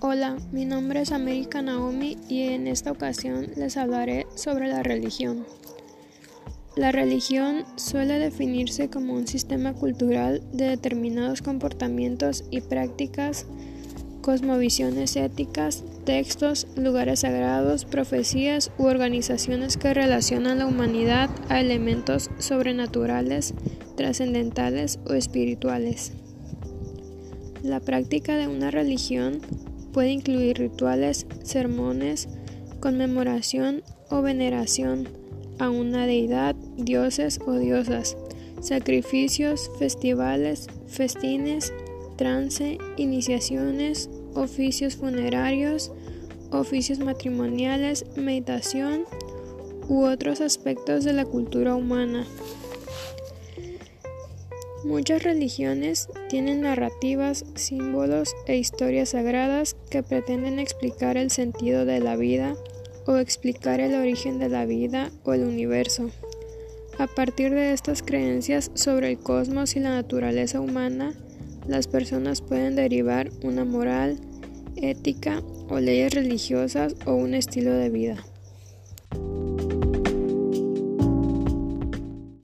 Hola, mi nombre es América Naomi y en esta ocasión les hablaré sobre la religión. La religión suele definirse como un sistema cultural de determinados comportamientos y prácticas, cosmovisiones éticas, textos, lugares sagrados, profecías u organizaciones que relacionan la humanidad a elementos sobrenaturales, trascendentales o espirituales. La práctica de una religión Puede incluir rituales, sermones, conmemoración o veneración a una deidad, dioses o diosas, sacrificios, festivales, festines, trance, iniciaciones, oficios funerarios, oficios matrimoniales, meditación u otros aspectos de la cultura humana. Muchas religiones tienen narrativas, símbolos e historias sagradas que pretenden explicar el sentido de la vida o explicar el origen de la vida o el universo. A partir de estas creencias sobre el cosmos y la naturaleza humana, las personas pueden derivar una moral, ética o leyes religiosas o un estilo de vida.